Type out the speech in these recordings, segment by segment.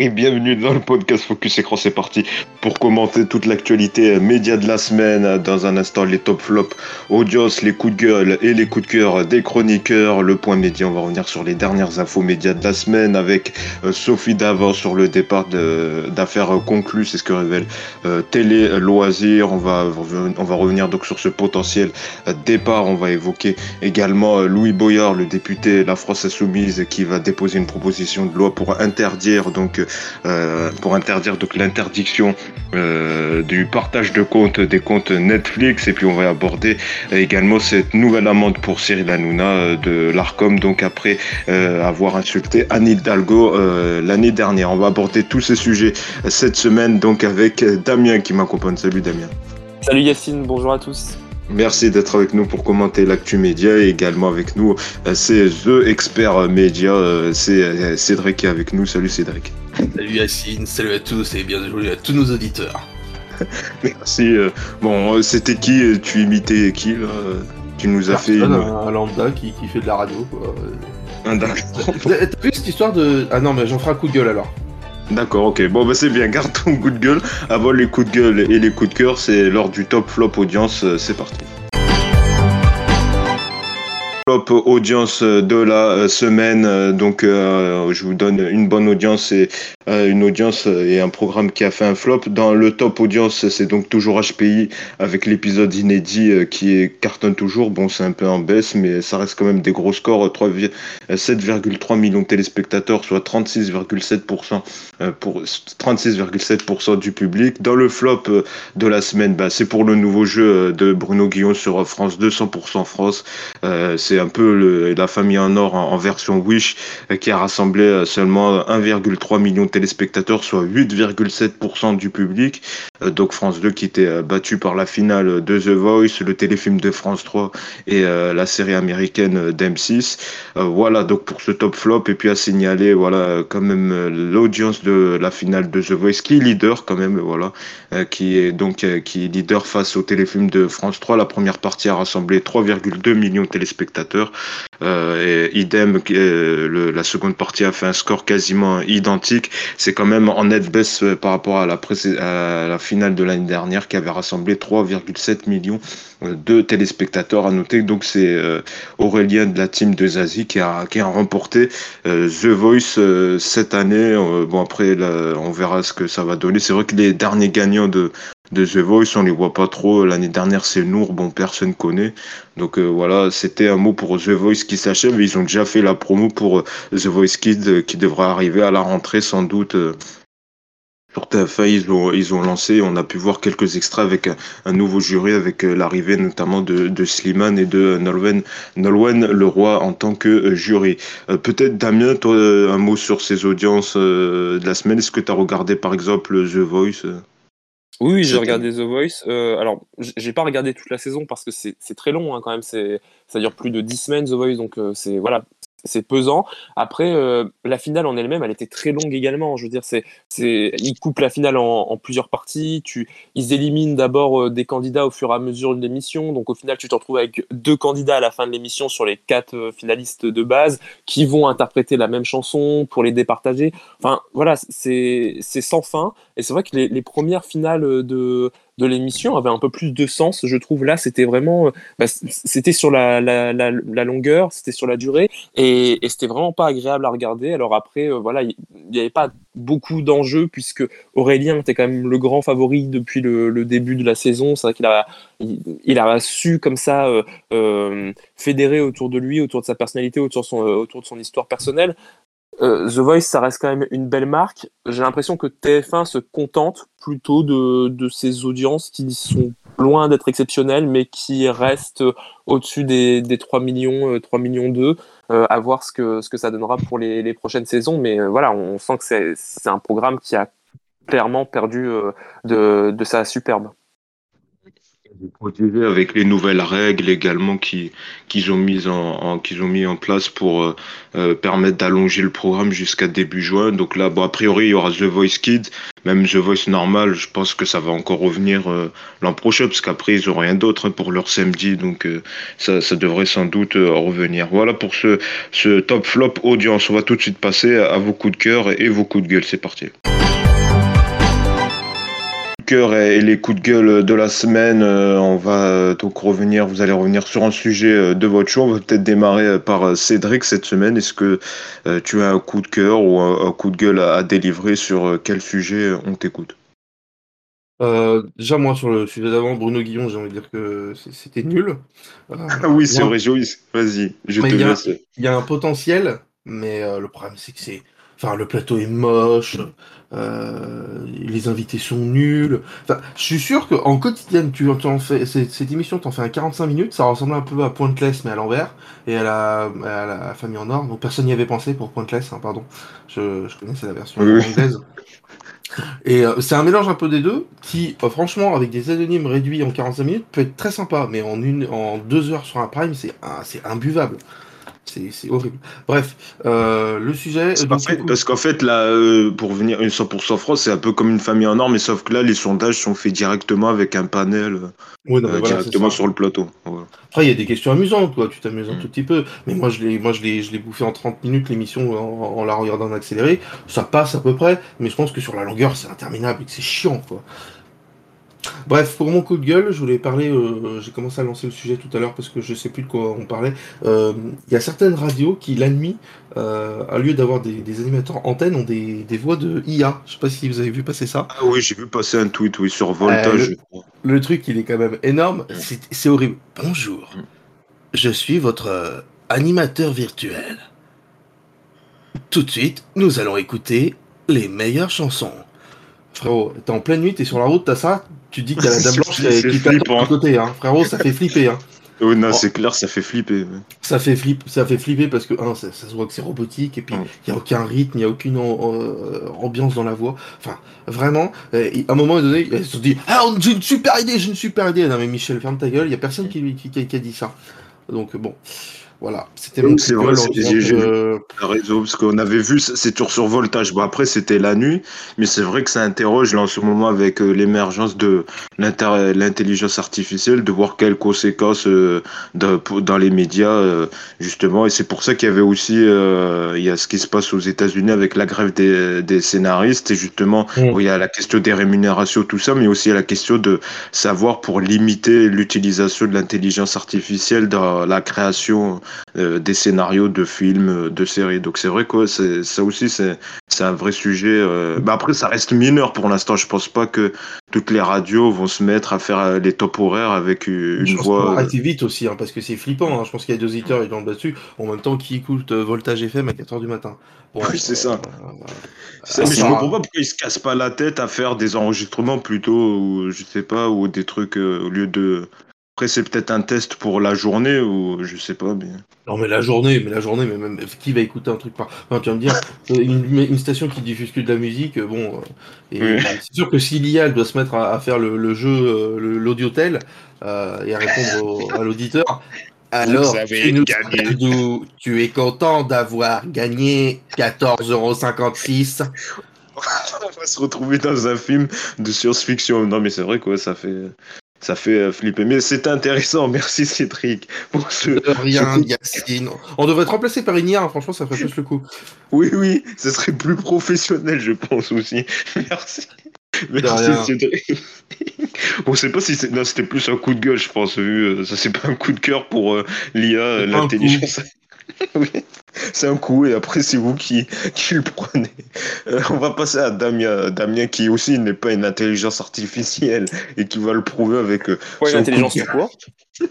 et bienvenue dans le podcast Focus Écran. C'est parti pour commenter toute l'actualité média de la semaine. Dans un instant, les top flops, audience, les coups de gueule et les coups de cœur des chroniqueurs. Le point média, on va revenir sur les dernières infos médias de la semaine avec euh, Sophie Davant sur le départ d'affaires conclues. C'est ce que révèle euh, Télé Loisirs. On va, on va revenir donc sur ce potentiel euh, départ. On va évoquer également Louis Boyard, le député La France Insoumise, qui va déposer une proposition de loi pour interdire donc euh, pour interdire donc l'interdiction euh, du partage de comptes des comptes Netflix et puis on va aborder également cette nouvelle amende pour Cyril Hanouna euh, de l'Arcom donc après avoir insulté Anne Hidalgo l'année dernière. On va aborder tous ces sujets cette semaine donc avec Damien qui m'accompagne. Salut Damien. Salut Yacine, bonjour à tous. Merci d'être avec nous pour commenter l'actu média et également avec nous, c'est The Expert Média, c'est Cédric qui est avec nous. Salut Cédric. Salut Yacine, salut à tous et bienvenue à tous nos auditeurs. Merci. Euh, bon, euh, c'était qui euh, Tu imitais qui là Tu nous as fait. Un, lambda qui, fait de la radio quoi. Un T'as vu cette histoire de. Ah non, mais j'en ferai un coup de gueule alors. D'accord, ok. Bon, bah c'est bien. Garde ton coup de gueule. Avant les coups de gueule et les coups de cœur, c'est lors du top flop audience. C'est parti audience de la euh, semaine. Euh, donc, euh, je vous donne une bonne audience et une audience et un programme qui a fait un flop. Dans le top audience, c'est donc toujours HPI avec l'épisode inédit qui est cartonne toujours. Bon, c'est un peu en baisse, mais ça reste quand même des gros scores. 7,3 millions de téléspectateurs, soit 36,7% pour 36,7% du public. Dans le flop de la semaine, bah, c'est pour le nouveau jeu de Bruno Guillon sur France 200% France. c'est un peu la famille en or en, version Wish euh, qui a rassemblé euh, seulement 1,3 million de téléspectateurs, soit 8,7% du public. Euh, donc France 2 qui était battu par la finale de The Voice, le téléfilm de France 3 et la série américaine d'M6. voilà donc pour ce top flop et puis à signaler voilà quand même l'audience de la finale de The Voice qui est leader quand même voilà qui est donc qui est leader face au téléfilm de France 3. La première partie a rassemblé 3,2 millions de téléspectateurs euh, et idem, euh, la seconde partie a fait un score quasiment identique. C'est quand même en net baisse euh, par rapport à la, à la finale de l'année dernière qui avait rassemblé 3,7 millions de téléspectateurs à noter. Donc c'est Aurélien de la team de Zazie qui a, qui a remporté The Voice cette année. bon après on verra ce que ça va donner. C'est vrai que les derniers gagnants de de The Voice, on les voit pas trop. L'année dernière, c'est Nour, bon, personne connaît. Donc euh, voilà, c'était un mot pour The Voice qui s'achève. Ils ont déjà fait la promo pour euh, The Voice Kid euh, qui devra arriver à la rentrée sans doute. Sur TF1, ils ont, ils ont lancé, on a pu voir quelques extraits avec un, nouveau jury, avec l'arrivée notamment de, de Slimane et de Nolwenn, Nolwenn Leroy en tant que jury. Peut-être Damien, toi, un mot sur ces audiences de la semaine. Est-ce que tu as regardé par exemple The Voice oui, j'ai regardé The Voice. Euh, alors, j'ai pas regardé toute la saison parce que c'est très long hein, quand même. Ça dure plus de 10 semaines The Voice, donc euh, c'est voilà, c'est pesant. Après, euh, la finale en elle-même, elle était très longue également. Je veux dire, c'est, c'est, ils coupent la finale en, plusieurs parties. Tu, ils éliminent d'abord euh, des candidats au fur et à mesure de l'émission. Donc, au final, tu te retrouves avec deux candidats à la fin de l'émission sur les quatre euh, finalistes de base qui vont interpréter la même chanson pour les départager. Enfin, voilà, c'est, c'est sans fin. Et c'est vrai que les premières finales de de l'émission avait un peu plus de sens, je trouve. Là, c'était vraiment, euh, bah, c'était sur la, la, longueur, c'était sur la durée, et, c'était vraiment pas agréable à regarder. Alors après, euh, voilà, il n'y avait pas beaucoup d'enjeux puisque Aurélien était quand même le grand favori depuis le, début de la saison. C'est vrai qu'il a, il, a su comme ça euh, fédérer autour de lui, autour de sa personnalité, autour son, autour de son histoire personnelle. Euh, The Voice, ça reste quand même une belle marque. J'ai l'impression que TF1 se contente plutôt de, de ses audiences qui sont loin d'être exceptionnelles, mais qui restent au-dessus des, des 3 millions, 3 euh, millions 2, euh, à voir ce que, ce que ça donnera pour les, les prochaines saisons. Mais voilà, on sent que c'est un programme qui a clairement perdu de, de sa superbe. Avec les nouvelles règles également qui qu'ils ont mis en, qu'ils ont mis en place pour euh, euh, permettre d'allonger le programme jusqu'à début juin. Donc là, a priori, il y aura The Voice Kids, même The Voice normal. Je pense que ça va encore revenir euh, l'an prochain parce qu'après ils ont rien d'autre hein, pour leur samedi, donc ça, ça devrait sans doute revenir. Voilà pour ce ce top flop audience. On va tout de suite passer à vos coups de cœur et vos coups de gueule. C'est parti et les coups de gueule de la semaine. Euh, on va euh, donc revenir, vous allez revenir sur un sujet euh, de votre choix. On va peut-être démarrer par Cédric cette semaine. Est-ce que tu as un coup de cœur ou un, coup de gueule à, délivrer sur quel sujet on t'écoute? Déjà, moi, sur le sujet d'avant, Bruno Guillon, j'ai envie de dire que c'était nul. ah oui, c'est vrai, Vas-y, je te laisse. Il y a un potentiel, mais le problème, c'est que c'est. Enfin, le plateau est moche. Euh, les invités sont nuls. Enfin, je suis sûr qu'en quotidienne, tu en fais, cette, émission, t'en fais un 45 minutes, ça ressemble un peu à Pointless, mais à l'envers, et à la, à la famille en or. Donc personne n'y avait pensé pour Pointless, hein, pardon. Je, je connais, c'est la version anglaise. Et euh, c'est un mélange un peu des deux qui, euh, franchement, avec des anonymes réduits en 45 minutes, peut être très sympa, mais en une, en deux heures sur un prime, c'est c'est imbuvable. C'est horrible. Bref, euh, le sujet. parce qu'en fait, là, euh, pour venir une 100% France, c'est un peu comme une famille en or, mais sauf que là, les sondages sont faits directement avec un panel euh, directement sur le plateau. Après, il y a des questions amusantes, quoi. Tu t'amuses un mm. tout petit peu. Mais moi, je l'ai, moi, je l'ai, je l'ai bouffé en 30 minutes l'émission en, en, la regardant en accéléré. Ça passe à peu près, mais je pense que sur la longueur, c'est interminable et que c'est chiant, quoi. Bref, pour mon coup de gueule, je voulais parler, euh, j'ai commencé à lancer le sujet tout à l'heure parce que je sais plus de quoi on parlait. Euh, il y a certaines radios qui, la nuit, euh, au lieu d'avoir des, animateurs antennes, ont des, voix de IA. Je sais pas si vous avez vu passer ça. Ah oui, j'ai vu passer un tweet oui, sur Voltage. le, truc, il est quand même énorme. C'est horrible. Bonjour, je suis votre animateur virtuel. Tout de suite, nous allons écouter les meilleures chansons. Frérot, t'es en pleine nuit, t'es sur la route, t'as ça, tu dis y a la dame blanche qui, t'attend à côté, hein. Frérot, ça fait flipper, hein. Oui, non, c'est clair, ça fait flipper. Ça fait flip, ça fait flipper parce que ça, se voit que c'est robotique et puis il n'y a aucun rythme, il n'y a aucune euh, ambiance dans la voix. Enfin, vraiment, euh, à un moment donné, ils se dit Ah, j'ai une super idée, j'ai une super idée. Non, mais Michel, ferme ta gueule, il n'y a personne qui, qui, qui, a dit ça. Donc, bon. Voilà, c'était c'est vrai, j'ai euh... réseau parce qu'on avait vu c'est toujours sur voltage. Bon après c'était la nuit, mais c'est vrai que ça interroge là en ce moment avec euh, l'émergence de l'intelligence artificielle, de voir quelles conséquences euh, dans les médias euh, justement. Et c'est pour ça qu'il y avait aussi il y a ce qui se passe aux États-Unis avec la grève des, des scénaristes et justement mm. où il y a la question des rémunérations tout ça, mais aussi il y a la question de savoir pour limiter l'utilisation de l'intelligence artificielle dans la création euh, des scénarios de films, euh, de séries. Donc c'est vrai que ça aussi c'est un vrai sujet. Euh. Bah, après ça reste mineur pour l'instant. Je pense pas que toutes les radios vont se mettre à faire les top horaires avec une je voix. Arrêtez vite aussi hein, parce que c'est flippant. Hein. Je pense qu'il y a deux auditeurs ils là dessus en même temps qui écoutent Voltage FM à 4h du matin. oui c'est ça. mais je me comprends pas pourquoi ils se cassent pas la tête à faire des enregistrements plutôt ou je sais pas ou des trucs au lieu de après, c'est peut-être un test pour la journée ou je sais pas. Mais... Non, mais la journée, mais la journée, mais même qui va écouter un truc par. Enfin, tu vas me dire, euh, une, station qui diffuse que de la musique, euh, bon. Euh, c'est sûr que si l'IA doit se mettre à, faire le, jeu, l'audiotel, et à répondre à l'auditeur, alors tu, nous tu es content d'avoir gagné 14,56€ on va se retrouver dans un film de science-fiction. Non, mais c'est vrai quoi, ça fait ça fait euh, flipper. Mais c'est intéressant. Merci Cédric pour ce. rien, Yacine. On devrait être remplacé par une hein. franchement, ça ferait plus le coup. Oui, oui, ce serait plus professionnel, je pense aussi. Merci. Merci Cédric. On sait pas si c'était plus un coup de gueule, je pense, vu euh, ça c'est pas un coup de cœur pour euh, l'IA, l'intelligence. oui. C'est un coup, et après, c'est vous qui, qui le prenez. Euh, on va passer à Damien. Damien, qui aussi n'est pas une intelligence artificielle et qui va le prouver avec. Euh, ouais, une intelligence tout court.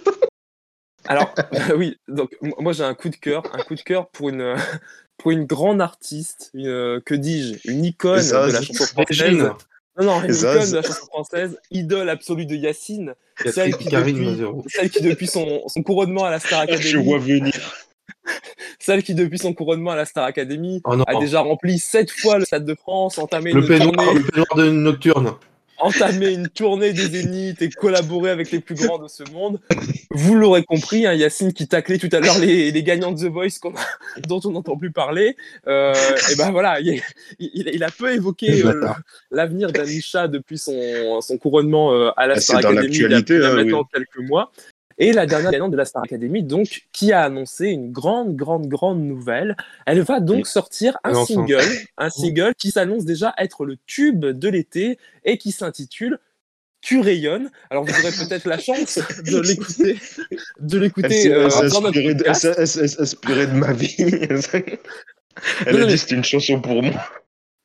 Alors, oui, donc moi j'ai un coup de cœur, un coup de cœur pour une, pour une grande artiste, que dis-je, une icône de la chanson française. Non, non, une icône de la chanson française, idole absolue de Yacine, celle qui, depuis, celle qui, depuis, son, son couronnement à la Star Academy. Je vois venir. Celle qui, depuis son couronnement à la Star Academy, oh a déjà rempli sept fois le Stade de France, entamé le une tournée. Le de Nocturne. entamer une tournée des Zéniths et collaborer avec les plus grands de ce monde. Vous l'aurez compris, hein, Yacine qui taclait tout à l'heure les, les, gagnants de The Voice dont on n'entend plus parler. Euh, et ben voilà, il, il, a peu évoqué euh, l'avenir d'Anisha depuis son, son couronnement euh, à la ah, Star Academy il y a, hein, maintenant quelques mois. Et la dernière gagnante de la Star Academy, donc, qui a annoncé une grande, grande, grande nouvelle. Elle va donc sortir un single, un single qui s'annonce déjà être le tube de l'été et qui s'intitule tu rayonnes. Alors vous aurez peut-être la chance de l'écouter, de l'écouter. Euh, inspirée de, ma vie. Elle a dit c'est une chanson pour moi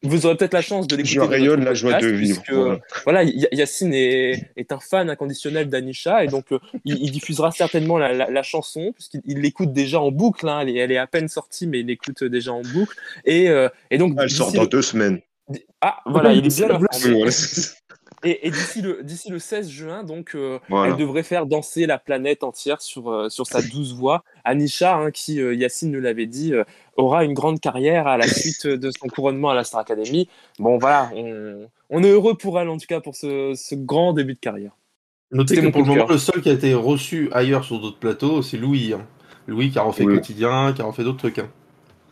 vous aurez peut-être la chance de l'écouter. Je rayonne la joie de vivre. voilà, Yacine est, est, un fan inconditionnel d'Anisha et donc euh, il, diffusera certainement la, la, chanson puisqu'il l'écoute déjà en boucle. Hein, elle, est, elle, est, à peine sortie, mais il l'écoute déjà en boucle. Et, euh, et donc. Elle sort dans deux semaines. Ah, voilà, il est bien Et, d'ici le, d'ici le 16 juin, donc, euh, elle devrait faire danser la planète entière sur, euh, sur sa douce voix. Anisha, hein, qui, euh, Yacine nous l'avait dit, aura une grande carrière à la suite de son couronnement à la Star Academy. Bon, voilà, on, on, est heureux pour elle, en tout cas, pour ce, ce grand début de carrière. Notez que pour le moment, le seul qui a été reçu ailleurs sur d'autres plateaux, c'est Louis. Hein. Louis qui a refait Quotidien, qui a refait d'autres trucs. Hein.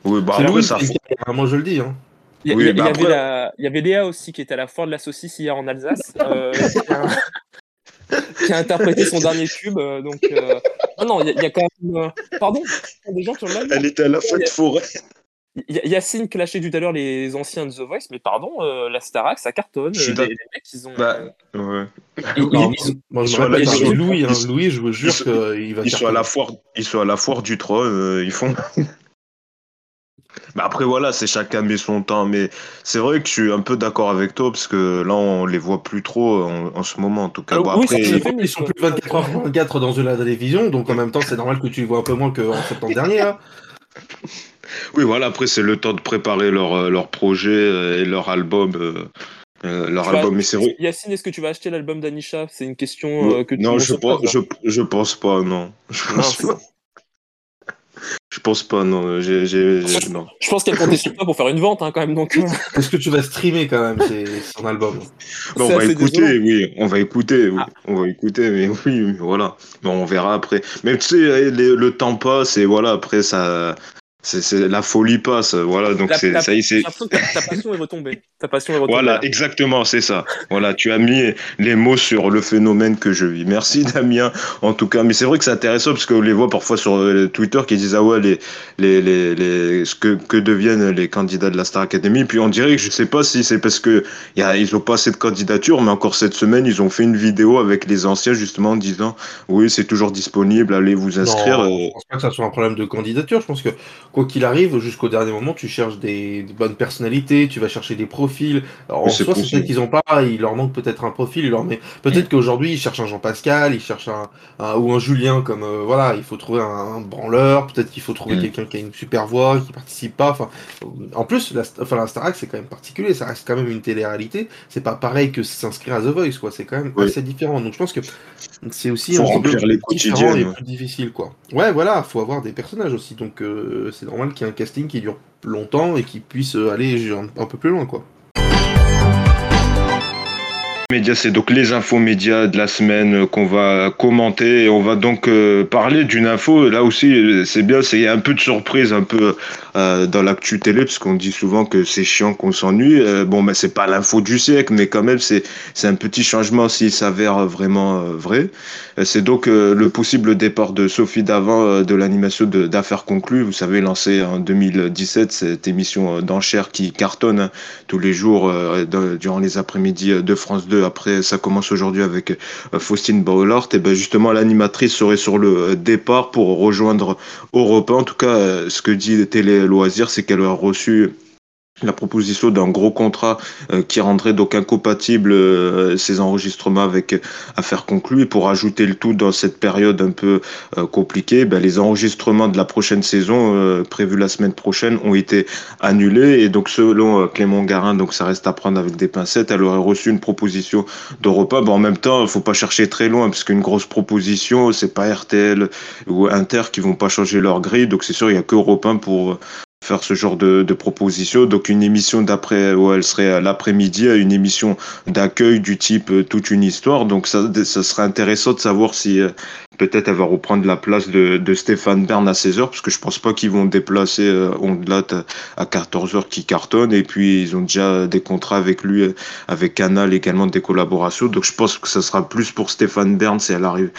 Oui, bah, Louis, ça. Moi, je le dis. Hein. Il y, bah avait avait Léa aussi qui était à la foire de la saucisse hier en Alsace, euh, qui, a, interprété son dernier tube. Euh, donc, euh... non, il y, a quand même. Euh, pardon des gens qui ont Elle était à la fête forêt. Yacine clashait tout à l'heure les anciens de The Voice, mais pardon, la Starac, ça cartonne. Les, les, mecs, ils ont. Bah, ouais. moi, je me rappelle Louis, hein, Louis, je vous jure qu'il va. Ils sont, à la foire, ils sont à la foire du Troll, ils font. Mais après, voilà, c'est chacun met son temps. Mais c'est vrai que je suis un peu d'accord avec toi, parce que là, on les voit plus trop en, ce moment, en tout cas. Ah après, ils sont plus 24 heures 24 dans la télévision, donc en même temps, c'est normal que tu les vois un peu moins qu'en septembre dernier. Hein. Oui, voilà, après, c'est le temps de préparer leur, euh, leur projet euh, et leur album. Euh, leur album, mais c'est vrai. Yacine, est-ce que tu vas acheter l'album d'Anisha? C'est une question que tu Non, je, pense, je, je, pense pas, non. Je pense pas. Je pense pas, non. Je pense qu'elle comptait sur toi pour faire une vente, hein, quand même. Donc... Euh. Est-ce que tu vas streamer quand même son album? On va écouter, oui. On va écouter, oui. Ah. On va écouter, mais oui, voilà. Mais on verra après. Mais tu sais, le temps passe et voilà, après, ça, c'est la folie passe, voilà. Donc c'est ça y est, c'est. Ta, passion est retombée. Ta passion est retombée. Voilà, exactement, c'est ça. voilà, tu as mis les mots sur le phénomène que je vis. Merci Damien, en tout cas. Mais c'est vrai que c'est intéressant parce qu'on les voit parfois sur euh, Twitter qui disent ah ouais les les les, les ce que que deviennent les candidats de la Star Academy. Puis on dirait que je sais pas si c'est parce que y a, ils ont pas assez de candidatures, mais encore cette semaine ils ont fait une vidéo avec les anciens justement en disant oui c'est toujours disponible, allez vous inscrire. Non, je pense pas que ça soit un problème de candidature. Je pense que quoi qu'il arrive, jusqu'au dernier moment, tu cherches des, bonnes personnalités, tu vas chercher des profils. Alors, en soi, c'est peut-être qu'ils ont pas, il leur manque peut-être un profil, il leur met... peut-être qu'aujourd'hui, ils cherchent un Jean-Pascal, ils cherchent un, ou un Julien, comme, euh, voilà, il faut trouver un, branleur, peut-être qu'il faut trouver mm. quelqu'un qui a une super voix, qui participe pas, enfin, en plus, la, enfin, la Starac, c'est quand même particulier, ça reste quand même une télé-réalité, c'est pas pareil que s'inscrire à The Voice, quoi, c'est quand même assez différent, donc je pense que c'est aussi un remplir les et plus difficile, quoi. Ouais, voilà, faut avoir des personnages aussi, donc euh, c'est normal qu'il y ait un casting qui dure longtemps et qui puisse aller un, peu plus loin, quoi. C'est donc les infos médias de la semaine qu'on va commenter et on va donc euh, parler d'une info. Là aussi, c'est bien, c'est un peu de surprise, un peu euh, dans l'actu télé, parce qu'on dit souvent que c'est chiant, qu'on s'ennuie. Euh, bon, mais c'est pas l'info du siècle, mais quand même, c'est c'est un petit changement s'il s'avère vraiment vrai. C'est donc le possible départ de Sophie Davant de l'animation d'affaires conclues. Vous savez, lancée en 2017 cette émission d'enchères qui cartonne hein, tous les jours durant les après-midi de France 2 après, ça commence aujourd'hui avec euh, Faustine Baulart. Et ben justement, l'animatrice serait sur le euh, départ pour rejoindre Europe En tout cas, euh, ce que dit Télé Loisirs, c'est qu'elle a reçu la proposition d'un gros contrat euh, qui rendrait donc incompatible euh, ces enregistrements avec affaires conclues. Et pour ajouter le tout dans cette période un peu euh, compliquée ben, les enregistrements de la prochaine saison prévus la semaine prochaine ont été annulés. Et donc selon Clément Garin donc ça reste à prendre avec des pincettes. Elle aurait reçu une proposition d'Europa. Bon, en même temps il faut pas chercher très loin parce qu'une grosse proposition c'est pas RTL ou Inter qui vont pas changer leur grille. Donc c'est sûr il y a que pour faire ce genre de, de proposition. Donc une émission d'après, où elle serait l'après-midi, une émission d'accueil du type euh, toute une histoire. Donc ça, ça serait intéressant de savoir si euh, peut-être elle va reprendre la place de, de Stéphane Bern à 16h, parce que je pense pas qu'ils vont déplacer euh, à 14h qui cartonne. Et puis ils ont déjà des contrats avec lui, euh, avec Canal également des collaborations. Donc je pense que ça sera plus pour Stéphane Bern si elle arrive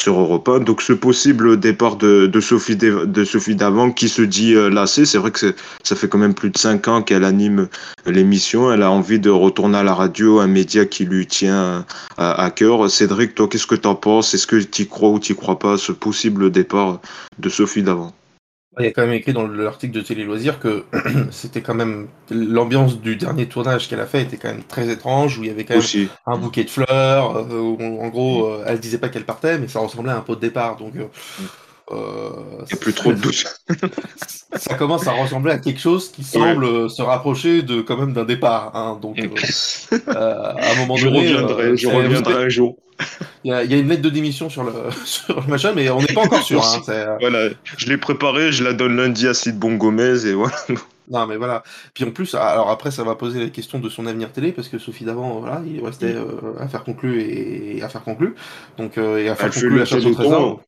sur Europa. Donc ce possible départ de, Sophie de Sophie Davant qui se dit euh, lassée, c'est vrai que ça fait quand même plus de cinq ans qu'elle anime l'émission. Elle a envie de retourner à la radio, un média qui lui tient à, à cœur. Cédric, toi, qu'est-ce que tu en penses? Est-ce que tu crois ou tu crois pas ce possible départ de Sophie Davant? Il y a quand même écrit dans l'article de Télé Loisirs que c'était quand même l'ambiance du dernier tournage qu'elle a fait était quand même très étrange où il y avait quand même Aussi. un bouquet de fleurs euh, où, en gros euh, elle disait pas qu'elle partait mais ça ressemblait à un pot de départ donc euh, euh, Il n'y a plus trop de doute. ça commence à ressembler à quelque chose qui semble euh, se rapprocher de quand même d'un départ hein, donc euh, euh, à un moment Je donné reviendrai, euh, je reviendrai un jour. Il y, a, il y a une lettre de démission sur le sur le machin mais on n'est pas encore sûr hein, euh, Voilà, je l'ai préparé, je la donne lundi à Sid Bon Gomez et voilà. Non, mais voilà. Puis en plus, alors après, ça va poser la question de son avenir télé, parce que Sophie d'avant, voilà, il restait euh, affaire conclue et affaire conclue. Donc, euh, et affaire Elle fait conclue, le la chasse au trésor.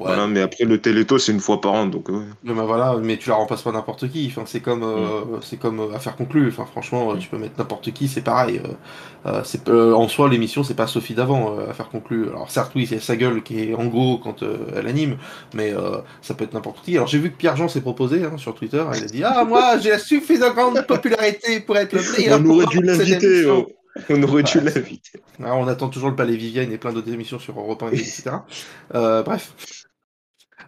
Ouais, Voilà, mais après le Téléthon, c'est une fois par an, donc ouais. mais voilà, mais tu la remplaces pas n'importe qui. Enfin, c'est comme, euh, Mm. c'est comme euh, affaire conclue. Enfin, franchement, euh, tu peux mettre n'importe qui, c'est pareil. Euh, c'est en soi, l'émission, c'est pas Sophie d'avant, affaire conclue. Alors certes, oui, c'est sa gueule qui est en gros quand elle anime, mais ça peut être n'importe qui. Alors j'ai vu que Pierre Jean s'est proposé hein, sur Twitter. Elle a dit ah moi j'ai la suffisamment grande popularité pour être le meilleur. On aurait dû l'inviter, oh. on aurait dû l'inviter. Alors, on attend toujours le Palais Vivienne et plein d'autres émissions sur Europe 1, etc. Euh, bref.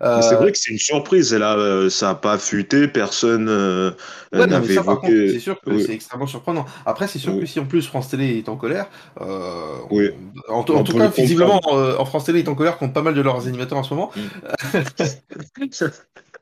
Euh, C'est vrai que c'est une surprise, et là, euh, ça n'a pas fuité, personne euh, ouais, n'avait contre, c'est évoqué. sûr que Oui. c'est extrêmement surprenant. Après, c'est sûr Oui. que si en plus France Télé est en colère, euh, Oui. en, tout cas, le visiblement, euh, en France Télé est en colère contre pas mal de leurs animateurs en ce moment.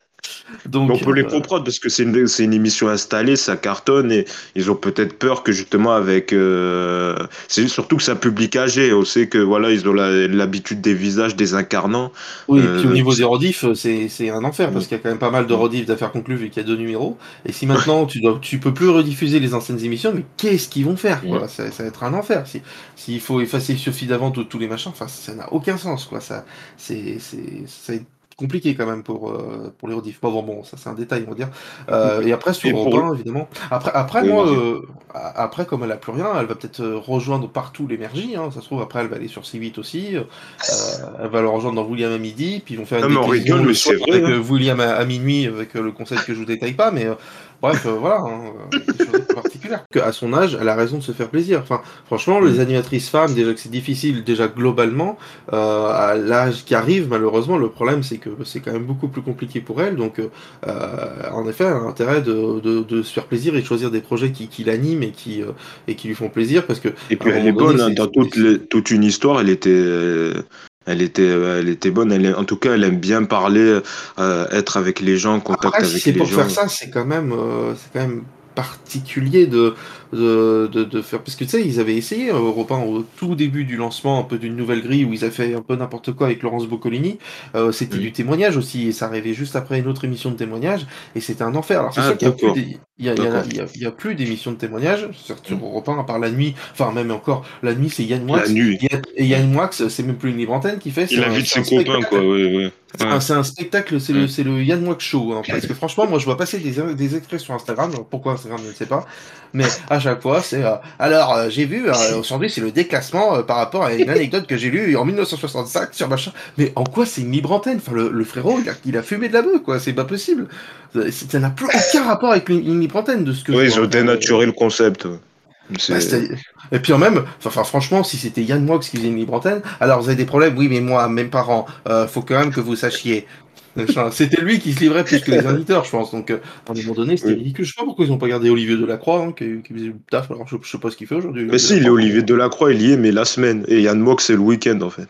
Donc, On peut les euh, comprendre parce que c'est une, c'est une émission installée, ça cartonne et ils ont peut-être peur que justement avec. euh, c'est surtout que c'est un public âgé. On sait que voilà, ils ont l'habitude des visages des incarnants. Oui, et Euh, puis au niveau c'est- des rediffs, c'est c'est un enfer parce qu'il y a quand même pas mal de rediffs d'affaires conclues vu qu'il y a deux numéros. Et si maintenant tu dois, tu peux plus rediffuser les anciennes émissions, mais qu'est-ce qu'ils vont faire quoi? Ça, ça va être un enfer. Si s'il faut effacer Sophie d'avant tous tous les machins, enfin ça n'a aucun sens quoi. Ça c'est compliqué quand même pour euh, pour les rediffs. Bon bon bon, ça c'est un détail on va dire. Euh, et après sur Et pour Europe 1, évidemment. Après après Oui, moi euh, après comme elle a plus rien, elle va peut-être rejoindre partout l'énergie. Hein. Ça se trouve après elle va aller sur C8 aussi. Elle va le rejoindre dans William à midi, puis ils vont faire Non, une mais on déclinaison rigole, le mais c'est vrai, avec hein. William à, à minuit avec le concept que je vous détaille pas, mais bref, euh, voilà, hein, euh, peu particulières. Que, à son âge, elle a raison de se faire plaisir. Enfin, franchement, les animatrices femmes, déjà que c'est difficile, déjà globalement, euh, à l'âge qui arrive, malheureusement, le problème c'est que c'est quand même beaucoup plus compliqué pour elle. Donc, euh, en effet, elle a intérêt de, de, de se faire plaisir et de choisir des projets qui, qui l'animent et qui euh, et qui lui font plaisir parce que Et puis elle est bonne hein, dans toute, toute une histoire. Elle était, euh, elle était, euh, elle était bonne. Elle est- en tout cas, elle aime bien parler, euh, être avec les gens, en contact Après, si avec c'est les pour gens. faire ça, c'est quand même, euh, c'est quand même particulier de, de, de, de faire. Parce que tu sais, ils avaient essayé, Europe 1, au tout début du lancement, un peu d'une nouvelle grille où ils avaient fait un peu n'importe quoi avec Laurence Boccolini. Euh, c'était Oui. du témoignage aussi, et ça arrivait juste après une autre émission de témoignage, et c'était un enfer. Alors c'est Ah, sûr qu'il y a plus des- il y a, a- a- a plus d'émissions de témoignage sur sur Mm. Europe 1, à part la nuit, enfin même encore, la nuit c'est Yann Moix. La nuit. Et Yann- Et Yann Moix, c'est même plus une libre antenne qui fait. c'est Il invite ses copains, spectacle. quoi. Ouais, ouais. C'est un- spectacle, c'est le, c'est le Yann Moix Show. hein, parce que franchement, moi, je vois passer des, des extraits sur Instagram. Pourquoi Instagram, je ne sais pas. Mais à chaque fois, c'est. euh, alors, euh, j'ai vu, euh, aujourd'hui, c'est le déclassement euh, par rapport à une anecdote que j'ai lue en 1965 sur machin. Mais en quoi c'est une libre antenne? Enfin, le, le frérot, il a, il a fumé de la bœuf, quoi. C'est pas possible. Ça ça n'a plus aucun rapport avec une, une libre antenne de ce que je ils ont dénaturé le concept. Bah, et puis en même, enfin franchement, si c'était Yann Moix qui faisait une libre antenne, alors vous avez des problèmes, oui, mais moi, mes parents, euh, faut quand même que vous sachiez. C'était lui qui se livrait plus que les invités, je pense. Donc, euh, à un moment donné, c'était Oui. ridicule. Je sais pas pourquoi ils ont pas gardé Olivier Delacroix, hein, qui, qui faisait le taf. Alors, je, je sais pas ce qu'il fait aujourd'hui. Mais si, il est Olivier Delacroix, il y est, mais la semaine. Et Yann Mox, c'est le week-end, en fait.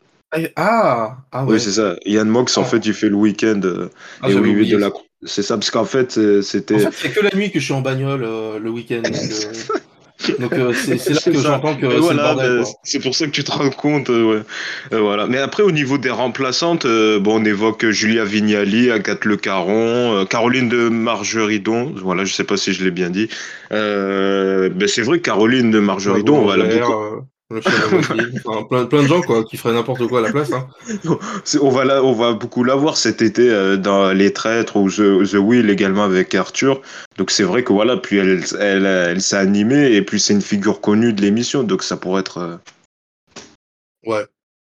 Ah, ah ouais. Oui, c'est ça. Yann Mox, en Ah. fait, il fait le week-end. euh, Ah, et Olivier. Delacroix. C'est ça, parce qu'en fait, euh, c'était. En fait, c'est que la nuit que je suis en bagnole euh, le week-end. donc, euh, euh, c'est là que j'entends que c'est ben, c'est pour ça que tu te rends compte. euh, ouais. Euh, voilà. Mais après, au niveau des remplaçantes, euh, bon, on évoque Julia Vignali, Agathe Le Caron, euh, Caroline de Margeridon. Voilà, je sais pas si je l'ai bien dit. Euh, ben, c'est vrai que Caroline de Margeridon, on va la beaucoup- euh, le. Enfin, plein, plein de gens quoi, qui feraient n'importe quoi à la place. Hein. on va la, on va beaucoup la voir cet été euh, dans Les Traîtres ou The, The Will également avec Arthur. Donc c'est vrai que voilà, puis elle, elle, elle s'est animée et puis c'est une figure connue de l'émission, donc ça pourrait être. euh, Ouais.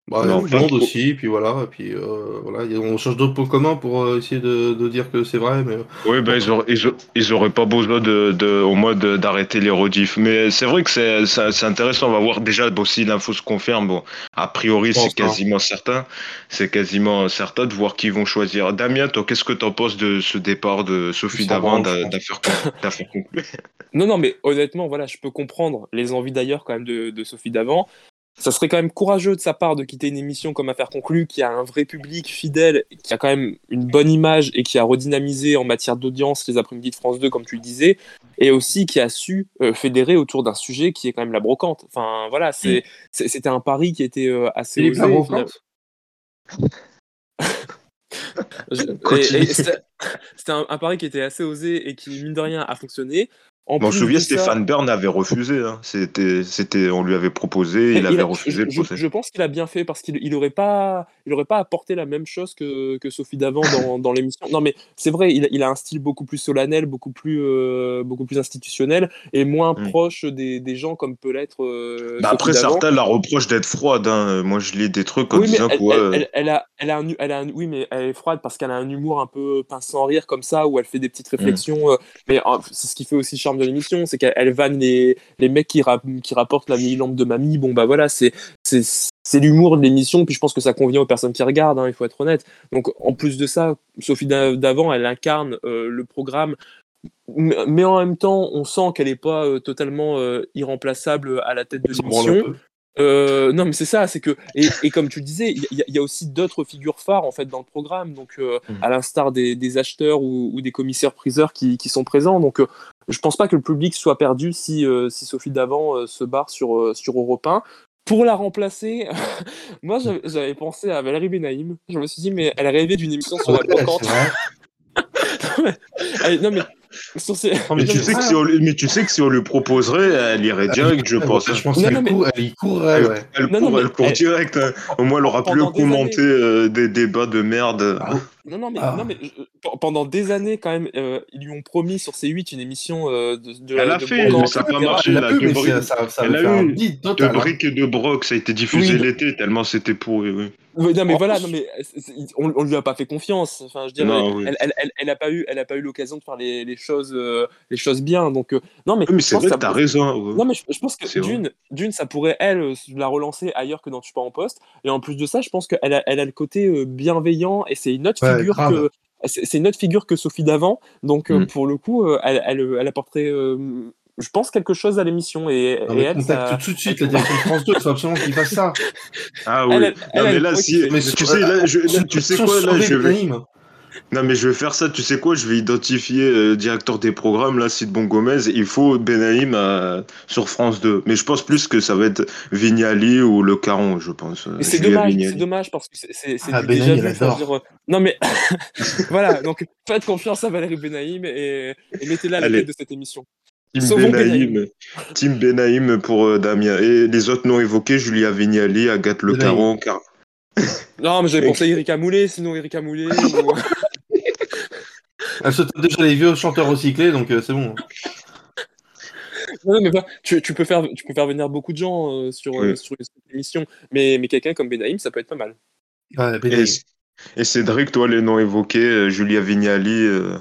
Bah, Non, le monde aussi, puis voilà, et puis euh, voilà, on cherche d'autres points communs pour euh, essayer de, de dire que c'est vrai, mais Oui, ben, ils, auraient, ils, auraient pas besoin de, de, au moins de- d'arrêter les rediffs. Mais c'est vrai que c'est, intéressant. On va voir déjà bon, si l'info se confirme. Bon, a priori, c'est pas. quasiment certain. C'est quasiment certain de voir qui vont choisir. Damien, toi, qu'est-ce que tu en penses de ce départ de Sophie Davant d'affaires con- d'affaires conclues Non, non, mais honnêtement, voilà, je peux comprendre les envies d'ailleurs quand même de, de Sophie Davant. Ça serait quand même courageux de sa part de quitter une émission comme Affaire conclue, qui a un vrai public fidèle, qui a quand même une bonne image et qui a redynamisé en matière d'audience les après-midi de France 2, comme tu le disais, et aussi qui a su euh, fédérer autour d'un sujet qui est quand même la brocante. Enfin, voilà, c'est, c'était un pari qui était euh, assez Philippe osé. Je- et- et c'était c'était un, un pari qui était assez osé et qui, mine de rien, a fonctionné. En Bon, je me souviens, de ça- Stéphane Bern avait refusé. Hein. C'était, c'était, on lui avait proposé, il avait a- refusé je, le je- je pense qu'il a bien fait parce qu'il il aurait pas, il aurait pas apporté la même chose que, que Sophie Davant dans, dans l'émission. Non, mais c'est vrai, il, a- il a un style beaucoup plus solennel, beaucoup plus, euh, beaucoup plus institutionnel et moins Mm. proche des, des gens comme peut l'être. euh, Bah, après, Davant. certains la reprochent d'être froide. Hein. Moi, je lis des trucs en Oui, mais disant elle, que ouais, elle- elle- elle a, elle a un, elle a un- oui, mais elle est froide parce qu'elle a un humour un peu pince sans rire comme ça, où elle fait des petites Mm. réflexions. euh, mais euh, c'est ce qui fait aussi charme de l'émission, c'est qu'elle elle vanne les, les mecs qui, rap- qui rapportent la vieille lampe de mamie. Bon, bah voilà, c'est c'est c'est l'humour de l'émission, puis je pense que ça convient aux personnes qui regardent, hein, il faut être honnête. Donc, en plus de ça, Sophie Da- Davant, elle incarne euh, le programme. Mais en même temps, on sent qu'elle n'est pas euh, totalement euh, irremplaçable à la tête de l'émission. Euh, non, mais c'est ça, c'est que et, et comme tu le disais, il y, a- il y a aussi d'autres figures phares en fait dans le programme, donc euh, Mhm. à l'instar des, des acheteurs ou, ou des commissaires priseurs qui, qui sont présents. Donc, euh, je pense pas que le public soit perdu si, euh, si Sophie Davant euh, se barre sur euh, sur Europe 1. Pour la remplacer, moi j'avais- pensé à Valérie Benaïm. Je me suis dit mais elle rêvait d'une émission sur la brocante. non mais sur ces- Non, Mais tu, sais que si on, lui- mais tu sais que si on lui proposerait, elle irait direct, je pense. Je pense qu'elle court- elle y courrait, Elle, ouais. elle Non, court, non, mais elle court elle- direct. hein. Au moins, elle aura des commenter euh, des débats de merde. Non, non, mais, Ah. non, mais euh, pe- pendant des années, quand même, euh, ils lui ont promis sur C8 une émission euh, de, de Elle a de fait, mais ça a pas marché. Elle la a pu, mais Debris- ça, ça, ça elle a un eu De hein. briques et de broc, ça a été diffusé Oui, l'été, tellement c'était pourri. Oui. Non, mais En voilà, plus- non, mais on, on lui a pas fait confiance. Enfin, je dirais, Non, oui. elle, elle, elle, elle a pas eu, elle a pas eu l'occasion de faire les, les choses, euh, les choses bien. Donc, euh, non, mais, Oui, mais c'est vrai t'as raison. ouais. Non, mais je, je pense que d'une, d'une, ça pourrait, elle, euh, la relancer ailleurs que dans Tu pas en poste. Et en plus de ça, je pense qu'elle a, elle a le côté euh, bienveillant et c'est une autre Ouais, figure grave. que. C'est une autre figure que Sophie d'avant. Donc, euh, Mm. pour le coup, euh, elle, elle, elle apporterait, euh, je pense, quelque chose à l'émission. Et, Non, et elle, contacte ça. tout de suite la direction de France 2, il faut absolument qu'il fasse ça. Ah oui. Elle, elle, non, elle, mais elle là, si. Mais tu sais, là, je- là, tu sais quoi, là, je vais. Non, mais je vais faire ça. Tu sais quoi, je vais identifier euh, directeur des programmes, là, Sid Bon Gomez. Il faut Benaïm euh, sur France 2. Mais je pense plus que ça va être Vignali ou Le Caron, je pense. euh, Mais c'est dommage, c'est dommage parce que c'est- c'est c'est Ah, Benaïm, déjà vu. dire, euh, non mais voilà, donc faites confiance à Valérie Benaïm et, et mettez-la à la Allez. tête de cette émission. Team Sauvons Benaïm. Team Benaïm pour euh, Damien. Et les autres non évoqués, Julia Vignali, Agathe Le Benaïm. Caron. Car... Non, mais j'avais pensé à Erika Moulet, sinon Erika Moulet. ou- Elle se tape déjà les vieux chanteurs recyclés, donc euh, c'est bon. Non, mais bah, tu, tu peux faire, tu peux faire venir beaucoup de gens euh, sur, euh, Oui. sur cette émission, mais, mais quelqu'un comme Benaïm, ça peut être pas mal. Ouais, Et, Cédric, toi, les noms évoqués, euh, Julia Vignali, euh,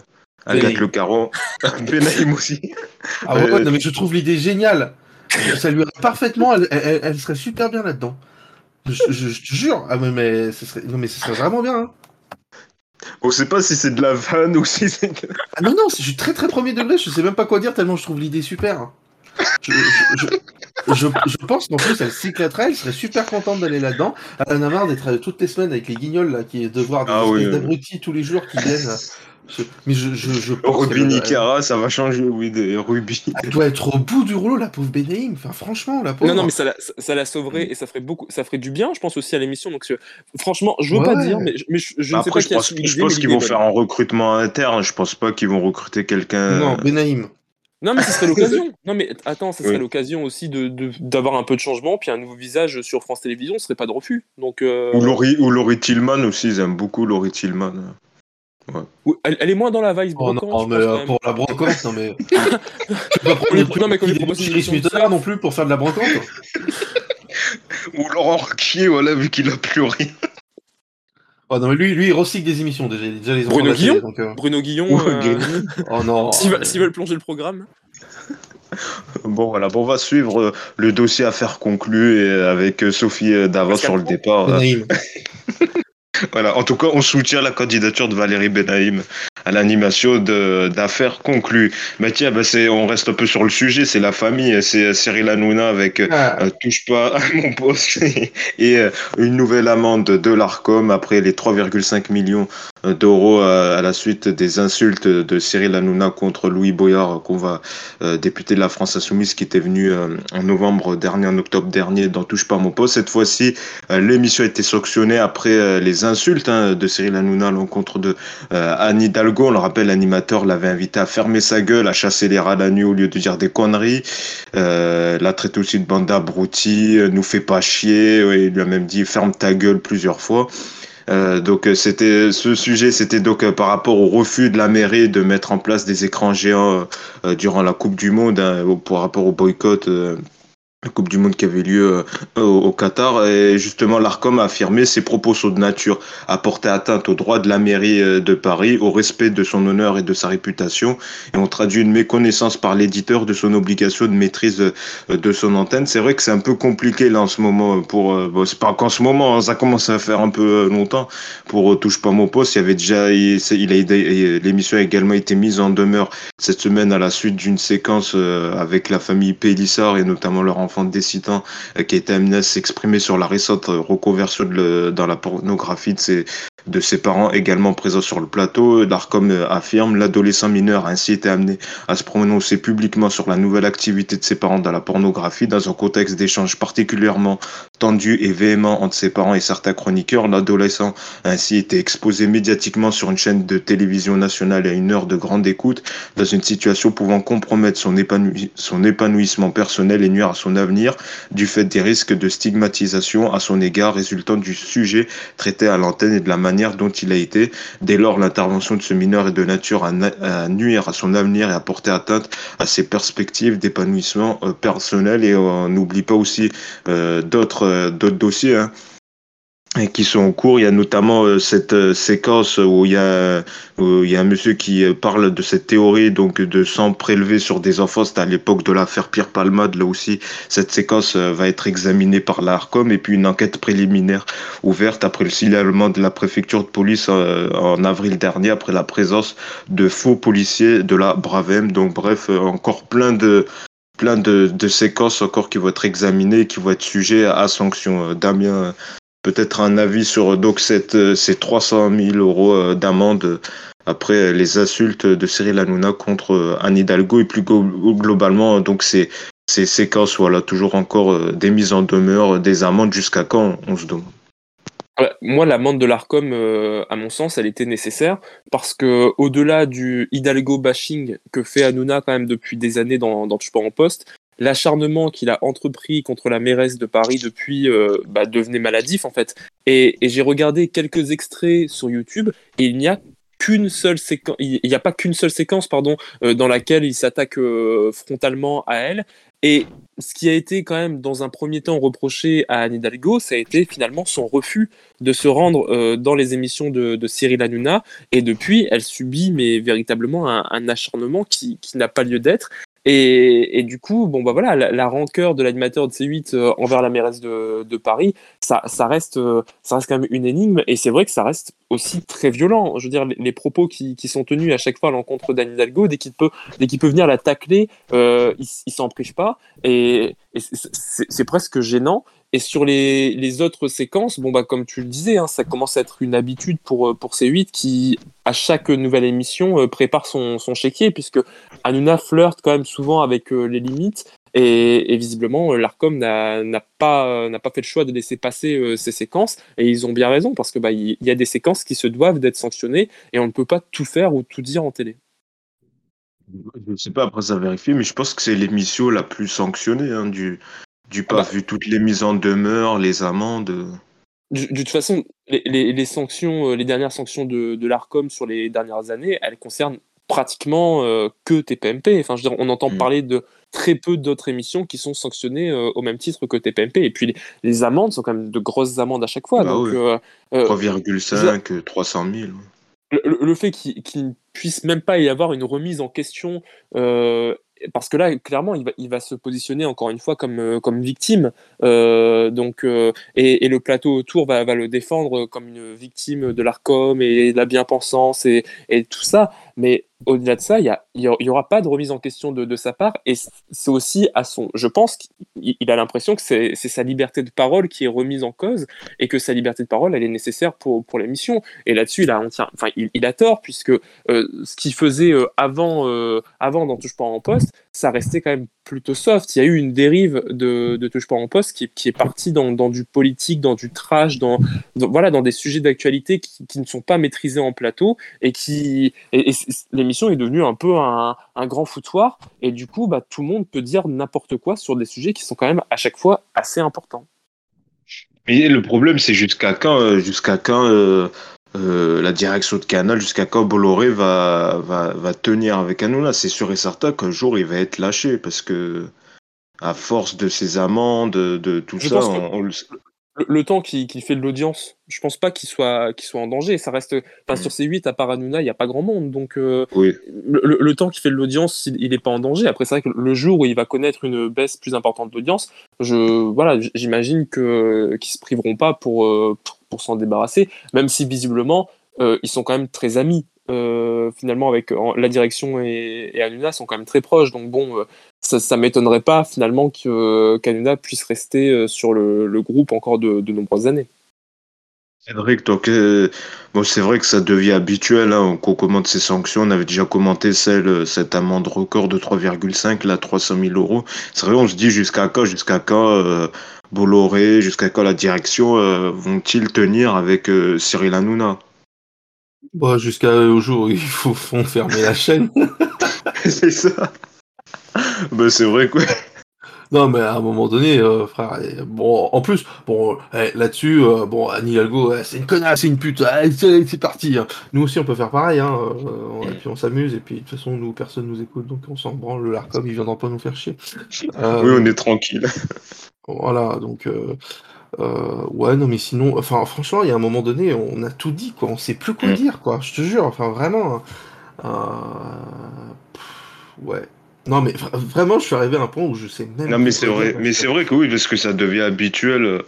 Agathe. Le Caron, Benaïm aussi. Ah ouais, Euh, ouais, non, mais je trouve l'idée géniale. Ça lui irait parfaitement, elle, elle- elle serait super bien là-dedans. Je, je- je te jure, ah, mais, mais, ce serait, non, mais ce serait vraiment bien. hein. On sait pas si c'est de la vanne ou si c'est. Ah non, non, je suis très très premier degré, je sais même pas quoi dire tellement je trouve l'idée super. Je, je, je, je- je pense qu'en plus elle s'éclaterait, elle serait super contente d'aller là-dedans. Elle en a marre d'être toutes les semaines avec les guignols là, qui est de voir des Ah oui. tous les jours qui viennent. Mais je, je, je Ruby Nicara, ça va changer, oui, de Ruby. Elle doit être au bout du rouleau, la pauvre Benaïm. Enfin, franchement, la pauvre. Non, non, mais ça la, ça la sauverait et ça ferait beaucoup, ça ferait du bien, je pense aussi à l'émission. Donc, franchement, je veux pas dire, mais, mais je, je ne sais pas je pense, je pense qu'ils vont faire un recrutement interne. Je pense pas qu'ils vont recruter quelqu'un. Non, Benaïm. Non, mais ce serait l'occasion. Non, mais attends, ce serait l'occasion aussi de, d'avoir un peu de changement, puis un nouveau visage sur France Télévisions, ce serait pas de refus. Donc, euh, ou, Laurie, ou Laurie Tillman aussi, ils aiment beaucoup Laurie Tillman. Ouais. Elle, est moins dans la vibe oh, non, mais euh, pour la brocante, non mais. tu peux prendre non, mais comme il non plus pour faire de la brocante. ou Laurent Ruquier, voilà, vu qu'il a plus rien. Oh non, mais lui, lui, il recycle des émissions déjà. déjà les Bruno, Guillon donc, euh... Bruno Guillon euh... Oh non S'ils veulent plonger le programme. Bon voilà, bon, on va suivre euh, le dossier affaire conclue et avec euh, Sophie Davos sur le départ. Voilà, en tout cas, on soutient la candidature de Valérie Benaïm à l'animation d'affaires conclues. Mais tiens, bah, on reste un peu sur le sujet, c'est la famille, c'est Cyril Hanouna avec euh, ah. Touche pas à mon poste et euh, une nouvelle amende de l'ARCOM après les 3,5 millions euh, d'euros à, la suite des insultes de Cyril Hanouna contre Louis Boyard, qu'on va député de la France Insoumise qui était venu en novembre dernier, en octobre dernier dans Touche pas à mon poste. Cette fois-ci, l'émission a été sanctionnée après les insultes hein, de Cyril Hanouna à l'encontre de Anne On le rappelle, l'animateur l'avait invité à fermer sa gueule, à chasser les rats la nuit au lieu de dire des conneries. Euh, l'a traité aussi de bande d'abrutis, euh, nous fait pas chier. il lui a même dit ferme ta gueule plusieurs fois. Euh, donc c'était ce sujet, c'était donc par rapport au refus de la mairie de mettre en place des écrans géants durant la Coupe du Monde, hein, par rapport au boycott la Coupe du Monde qui avait lieu euh, au, Qatar. Et justement l'Arcom a affirmé ses propos sont de nature à porter atteinte aux droits de la mairie euh, de Paris, au respect de son honneur et de sa réputation. Et on traduit une méconnaissance par l'éditeur de son obligation de maîtrise euh, de son antenne. C'est vrai que c'est un peu compliqué là en ce moment pour bon, c'est pas qu'en ce moment, hein, ça commence à faire un peu longtemps. Pour touche pas mon poste, il y avait déjà il, a l'émission a également été mise en demeure cette semaine à la suite d'une séquence avec la famille Pélissard et notamment leur enfant enfant décidant euh, qui a été amené à s'exprimer sur la récente reconversion dans la pornographie de ses, de ses parents également présents sur le plateau. L'ARCOM euh, affirme l'adolescent mineur a ainsi été amené à se prononcer publiquement sur la nouvelle activité de ses parents dans la pornographie dans un contexte d'échange particulièrement tendu et véhément entre ses parents et certains chroniqueurs. L'adolescent a ainsi été exposé médiatiquement sur une chaîne de télévision nationale à une heure de grande écoute dans une situation pouvant compromettre son épanouissement personnel et nuire à son avenir du fait des risques de stigmatisation à son égard résultant du sujet traité à l'antenne et de la manière dont il a été. Dès lors, l'intervention de ce mineur est de nature à, nuire à son avenir et à porter atteinte à ses perspectives d'épanouissement euh, personnel. Et on n'oublie pas aussi euh, d'autres euh, d'autres dossiers. Hein qui sont en cours. Il y a notamment euh, cette euh, séquence où il y a où il y a un monsieur qui euh, parle de cette théorie donc de sang prélevé sur des enfants. C'était à l'époque de l'affaire Pierre Palmade. Là aussi, cette séquence va être examinée par l'Arcom et puis une enquête préliminaire ouverte après le signalement de la préfecture de police en avril dernier après la présence de faux policiers de la Bravem. Donc bref, encore plein de plein de, de séquences encore qui vont être examinées, qui vont être sujets à sanction. Damien peut-être un avis sur donc cette, euh, ces 300 000 euros euh, d'amende euh, après les insultes de Cyril Hanouna contre Anne Hidalgo et plus globalement donc ces, ces séquences voilà toujours encore des mises en demeure des amendes jusqu'à quand on se demande? Moi, l'amende de l'Arcom, à mon sens, elle était nécessaire parce que au-delà du Hidalgo bashing que fait Hanouna quand même depuis des années dans, dans pas en poste, l'acharnement qu'il a entrepris contre la mairesse de Paris depuis euh, bah, devenait maladif en fait. Et, j'ai regardé quelques extraits sur YouTube et il n'y a qu'une seule séquence, il n'y a pas qu'une seule séquence pardon euh, dans laquelle il s'attaque euh, frontalement à elle. Et ce qui a été quand même dans un premier temps reproché à Anne Hidalgo, ça a été finalement son refus de se rendre dans les émissions de, Cyril Hanouna. Et depuis, elle subit mais véritablement un, acharnement qui n'a pas lieu d'être. Et, du coup, bon bah voilà, la, rancœur de l'animateur de C8 euh, envers la mairesse de, Paris, ça, reste, euh, ça reste quand même une énigme. Et c'est vrai que ça reste aussi très violent. Je veux dire, les, propos qui, sont tenus à chaque fois à l'encontre d'Anne Hidalgo, dès qu'il peut, peut venir la tacler, euh, il, il s'en prive pas. Et c'est presque gênant. Et sur les, les, autres séquences, bon bah comme tu le disais, hein, ça commence à être une habitude pour pour ces 8 qui à chaque nouvelle émission prépare son, son chéquier puisque Hanouna flirte quand même souvent avec les limites et, visiblement, l'Arcom n'a pas, n'a pas fait le choix de laisser passer ces séquences, et ils ont bien raison, parce qu'il bah, y, a des séquences qui se doivent d'être sanctionnées, et on ne peut pas tout faire ou tout dire en télé. Je ne sais pas, après ça vérifie, mais je pense que c'est l'émission la plus sanctionnée hein, du, du ah pas, bah. vu toutes les mises en demeure, les amendes. De, toute façon, les, les, sanctions, les dernières sanctions de, de l'ARCOM sur les dernières années, elles concernent pratiquement que TPMP. Enfin, je veux dire, on entend mmh. parler de très peu d'autres émissions qui sont sanctionnées au même titre que TPMP. Et puis les, amendes sont quand même de grosses amendes à chaque fois. 3,5, 300 000 le, fait qu'il ne puisse même pas y avoir une remise en question, euh, parce que là, clairement, il va, se positionner encore une fois comme, euh, victime. Euh, donc, et, le plateau autour va, va, le défendre comme une victime de l'ARCOM et de la bien-pensance et, et, tout ça. Mais au-delà de ça, il n'y y aura pas de remise en question de, de sa part. Et c'est aussi à son. Je pense qu'il a l'impression que c'est sa liberté de parole qui est remise en cause et que sa liberté de parole, elle est nécessaire pour, pour l'émission. Et là-dessus, il, a, enfin, il, a tort, puisque euh, ce qu'il faisait euh, avant, euh, avant dans pas en poste, ça restait quand même plutôt soft. Il y a eu une dérive de, de Touche pas en poste qui, qui est partie dans, dans, du politique, dans du trash, dans, voilà, dans des sujets d'actualité qui, qui, ne sont pas maîtrisés en plateau et qui. Et, l'émission est devenue un peu un, grand foutoir et du coup, bah, tout le monde peut dire n'importe quoi sur des sujets qui sont quand même à chaque fois assez importants. Mais le problème, c'est jusqu'à quand, euh, jusqu'à quand euh, euh, la direction de Canal, jusqu'à quand Bolloré va, va, tenir avec Hanouna. C'est sûr et certain qu'un jour, il va être lâché parce que à force de ses amendes, de, tout ça, on, le, temps qu'il fait de l'audience, je pense pas qu'il soit, en danger. Ça reste, enfin, mm. sur ces 8, à part Hanouna, il n'y a pas grand monde. Donc, euh, le, temps qu'il fait de l'audiance, il n'est pas en danger. Après, c'est vrai que le jour où il va connaître une baisse plus importante d'audience, voilà, j'imagine qu'ils se priveront pas pour, euh, pour, s'en débarrasser, même si visiblement, euh, ils sont quand même très amis. finalement, avec la direction et, Hanouna sont quand même très proches. Donc, bon, ça, ça m'étonnerait pas finalement que Canada puisse rester euh, sur le, groupe encore de, nombreuses années. Cédric, toi, bon, c'est vrai que ça devient habituel hein, qu'on commente ces sanctions. On avait déjà commenté celle, euh, cette amende record de 3,5, là, 300 000 euros. C'est vrai, on se dit jusqu'à quand, jusqu'à quand euh, Bolloré, jusqu'à quand la direction euh, vont-ils tenir avec Cyril Hanouna? Bah, Jusqu'au jour où il faut, faut fermer la chaîne. c'est ça. bah, c'est vrai quoi. Non, mais à un moment donné, euh, frère, bon, en plus, bon, eh, là-dessus, euh, bon, Anne Hidalgo, eh, c'est une connasse, c'est une pute, eh, c'est parti. Hein. Nous aussi, on peut faire pareil, hein, euh, et puis on s'amuse, et puis de toute façon, nous, personne nous écoute, donc on s'en branle, le Larcom, il viendra pas nous faire chier. oui, on est tranquille. Voilà, donc, ouais, non, mais sinon, enfin, franchement, il y a un moment donné, on a tout dit, quoi, on sait plus quoi mm. dire, quoi, je te jure, enfin, vraiment. Hein. ouais. Non, mais vraiment, je suis arrivé à un point où je sais même. Non, mais c'est vrai, mais c'est vrai que oui, parce que ça devient habituel.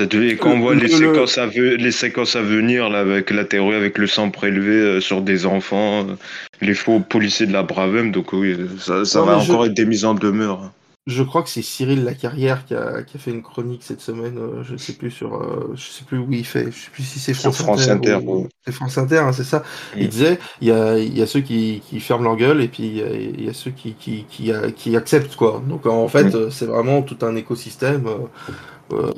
Ça devient, quand on voit les, séquences à les séquences à venir, là, avec la théorie, avec le sang prélevé euh, sur des enfants, euh, les faux policiers de la Bravem, donc oui, ça, ça va encore être des mises en demeure. Je crois que c'est Cyril Lacarrière qui a, qui a fait une chronique cette semaine, euh, je ne sais plus sur, euh, je sais plus où il fait, je sais plus si c'est France, France, Inter. C'est France Inter, hein, c'est ça. Il mm. disait, il y a, il y a ceux qui, qui ferment leur gueule et puis il y a, ceux qui, qui, qui, qui, acceptent quoi. Donc en fait, mm. c'est vraiment tout un écosystème euh,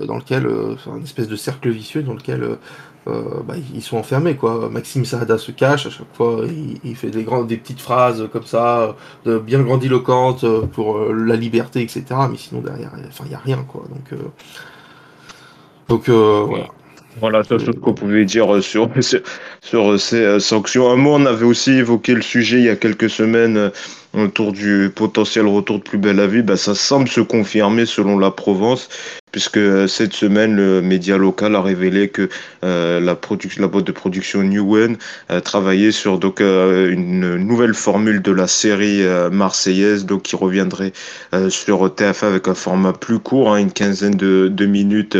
dans lequel, un espèce de cercle vicieux dans lequel euh, bah, ils sont enfermés quoi. Maxime Saada se cache à chaque fois, il, fait des grandes, des petites phrases comme ça, de bien grandiloquentes euh, pour euh, la liberté, etc. Mais sinon derrière, enfin il y a rien quoi. Donc donc voilà. Voilà, c'est ce qu'on pouvait dire sur, sur ces sanctions. Un mot, on avait aussi évoqué le sujet il y a quelques semaines autour du potentiel retour de Plus Belle Vie, bah, ça semble se confirmer selon la Provence, puisque euh, cette semaine, le média local a révélé que euh, la, la boîte de production Newen a travaillé sur donc, euh, une nouvelle formule de la série marseillaise, donc qui reviendrait sur TF1 avec un format plus court, hein, une quinzaine de, de minutes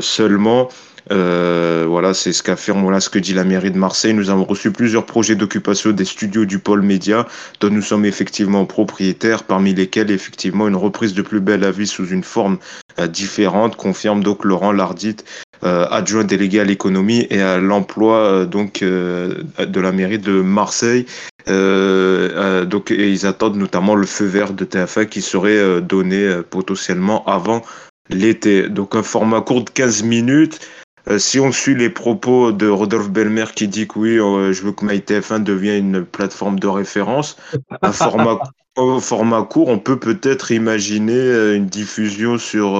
seulement. Euh, voilà, c'est ce qu'affirme, voilà ce que dit la mairie de Marseille. Nous avons reçu plusieurs projets d'occupation des studios du pôle média, dont nous sommes effectivement propriétaires, parmi lesquels effectivement une reprise de plus belle à vie sous une forme euh, différente, confirme donc Laurent Lardit, euh, adjoint délégué à l'économie et à l'emploi euh, donc euh, de la mairie de Marseille. donc et ils attendent notamment le feu vert de TF1 qui serait donné potentiellement avant l'été. Donc un format court de 15 minutes. Si on suit les propos de Rodolphe Belmer qui dit que oui, je veux que MyTF1 devienne une plateforme de référence, un format, un format court, on peut peut-être imaginer une diffusion sur,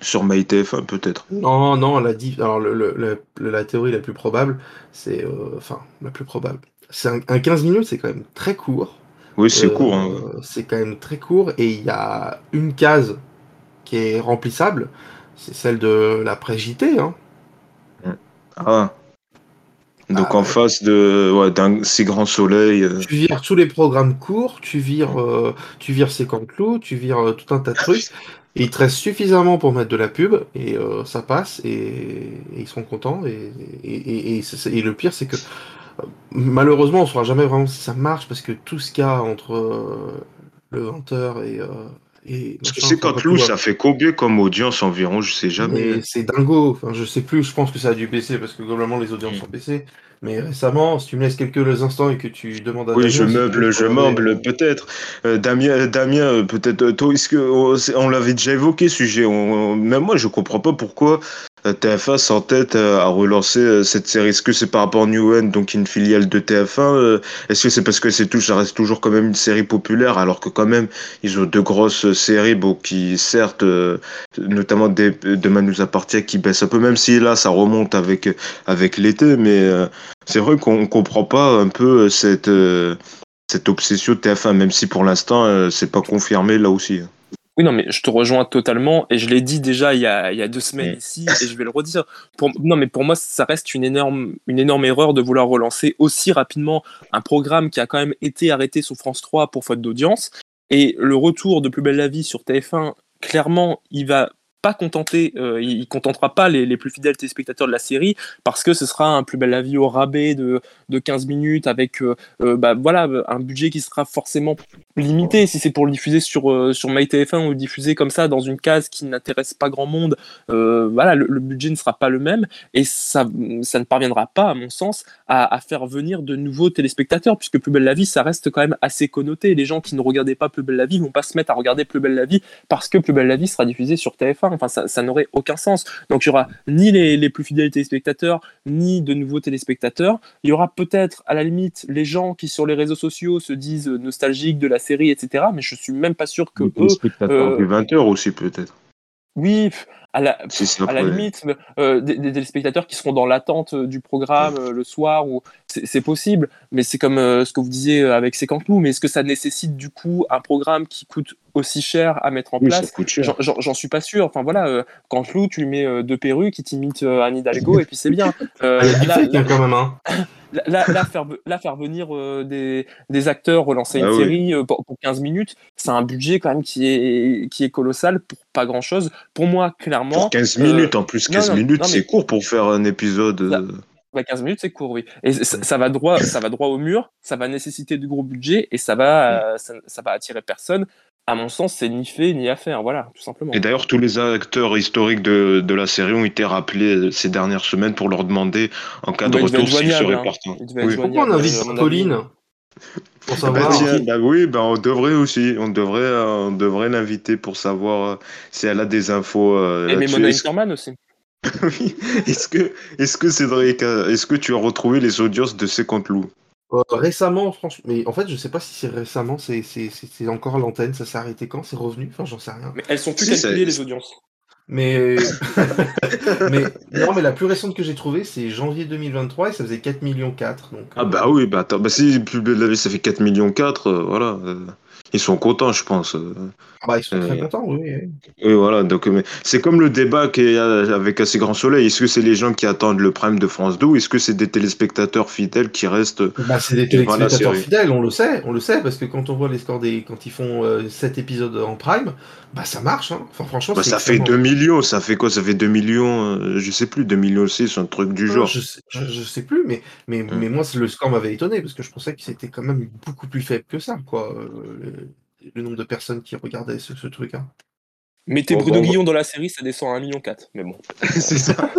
sur MyTF1 peut-être. Non, non, la, Alors, le, la théorie la plus probable, c'est. Euh, enfin, la plus probable. C'est un, 15 minutes, c'est quand même très court. Oui, c'est court. Hein. Euh, c'est quand même très court et il y a une case qui est remplissable, c'est celle de la JT. Hein. Ah. Donc ah, en face de ouais, d'un si grand soleil. Euh. Tu vires tous les programmes courts, tu vires, tu vires Séquenclou, tu vires tout un tas de trucs. il te reste suffisamment pour mettre de la pub et euh, ça passe et, ils seront contents. Et, et, le pire, c'est que euh, malheureusement, on ne saura jamais vraiment si ça marche parce que tout ce qu'il y a entre euh, le 20h et. Et c'est quand Lou, ça fait combien comme audience environ? Je sais jamais. C'est dingo. Enfin, je sais plus. Je pense que ça a dû baisser parce que globalement les audiences mm. ont baissé. Mais récemment, si tu me laisses quelques instants et que tu demandes à Oui, je meuble, je meuble, peut-être. Euh, Damien, Damien euh, peut-être, toi, est-ce que oh, on, l'avait déjà évoqué, sujet Même moi, je comprends pas pourquoi TF1 s'entête à relancer cette série. Est-ce que c'est par rapport à New End, donc une filiale de TF1 Est-ce que c'est parce que c'est tout, ça reste toujours quand même une série populaire, alors que quand même, ils ont deux grosses séries bon, qui, certes, notamment des, Demain nous appartient, qui baissent un peu, même si là, ça remonte avec, avec l'été, mais c'est vrai qu'on comprend pas un peu euh, cette, euh, cette obsession de TF1, même si pour l'instant, euh, c'est pas confirmé là aussi. Oui, non, mais je te rejoins totalement, et je l'ai dit déjà il y, a, il y a deux semaines ici, et je vais le redire. Pour, non, mais pour moi, ça reste une énorme, une énorme erreur de vouloir relancer aussi rapidement un programme qui a quand même été arrêté sous France 3 pour faute d'audience. Et le retour de Plus Belle la Vie sur TF1, clairement, il va pas contenté, euh, il, contentera pas les, plus fidèles téléspectateurs de la série parce que ce sera un plus bel avis au rabais de, de 15 minutes avec euh, euh, bah, voilà, un budget qui sera forcément limité si c'est pour le diffuser sur, sur MyTF1 ou diffuser comme ça dans une case qui n'intéresse pas grand monde. voilà, le, budget ne sera pas le même et ça, ne parviendra pas, à mon sens, à, faire venir de nouveaux téléspectateurs puisque Plus belle la vie, ça reste quand même assez connoté. Les gens qui ne regardaient pas Plus belle la vie vont pas se mettre à regarder Plus belle la vie parce que Plus belle la vie sera diffusé sur TF1. Enfin, ça, n'aurait aucun sens. Donc, il y aura ni les, plus fidèles téléspectateurs, ni de nouveaux téléspectateurs. Il y aura peut-être, à la limite, les gens qui, sur les réseaux sociaux, se disent nostalgiques de la série, etc. Mais je suis même pas sûr que eux. Téléspectateurs euh, 20h aussi, peut-être. Oui, à la, à la limite, euh, des, téléspectateurs qui seront dans l'attente euh, du programme euh, le soir, ou c'est possible, mais c'est comme ce que vous disiez avec Séquenclou, mais est-ce que ça nécessite du coup un programme qui coûte aussi cher à mettre en place J'en suis pas sûr. Enfin voilà, Canteloup, tu lui mets deux perruques, il t'imite Anne Hidalgo, et puis c'est bien. Ah, il y a du quand même, hein. Là, faire, venir euh, des, acteurs, relancer une ah série euh, pour, 15 minutes, c'est un budget quand même qui est, qui est colossal pour pas grand chose. Pour moi, clairement. Pour 15 minutes en plus, 15 minutes c'est court pour faire un épisode. 15 euh. minutes c'est court, oui. Et ça, va droit, ça va droit au mur, ça va nécessiter du gros budget et ça va, ça, ça va attirer personne à mon sens, c'est ni fait ni à faire, voilà, tout simplement. Et d'ailleurs, tous les acteurs historiques de, de, la série ont été rappelés ces dernières semaines pour leur demander en cas de retour s'ils seraient hein. partants. Pourquoi on invite Pauline pour savoir bah, bah, oui, bah, on devrait aussi, on devrait, euh, on devrait l'inviter pour savoir euh, si elle a des infos. Euh, Et mais Mona aussi. Est-ce que, est-ce que Cédric, est-ce que tu as retrouvé les audiences de ces comptes loups euh, récemment, franchement, mais en fait, je sais pas si c'est récemment, c'est encore l'antenne, ça s'est arrêté quand, c'est revenu, enfin, j'en sais rien. Mais elles sont plus calculées, les audiences. Mais... mais non, mais la plus récente que j'ai trouvée, c'est janvier 2023 et ça faisait 4 millions 4. Donc, ah bah oui, bah, attends, bah si plus de la vie ça fait 4 millions 4, euh, voilà. Euh. Ils sont contents, je pense. Ah bah, ils sont très contents, oui. Oui, voilà. Donc, c'est comme le débat qu'il y a avec Assez Grand Soleil. Est-ce que c'est les gens qui attendent le prime de France 2 ou est-ce que c'est des téléspectateurs fidèles qui restent bah, C'est des téléspectateurs fidèles, on le sait, on le sait, parce que quand on voit les scores des, quand ils font 7 euh, épisodes en prime, bah ça marche. Hein. Enfin, franchement, bah, ça fait 2 millions. Ça fait quoi? Ça fait 2 millions. Euh, je sais plus, 2 millions aussi, c'est un truc du genre. Je sais, je, sais plus, mais mais, hum. mais moi le score m'avait étonné parce que je pensais que c'était quand même beaucoup plus faible que ça, quoi. Le nombre de personnes qui regardaient ce, truc. Hein. Mettez Bruno Guillon dans la série, ça descend à 1,4 million, mais bon. C'est ça.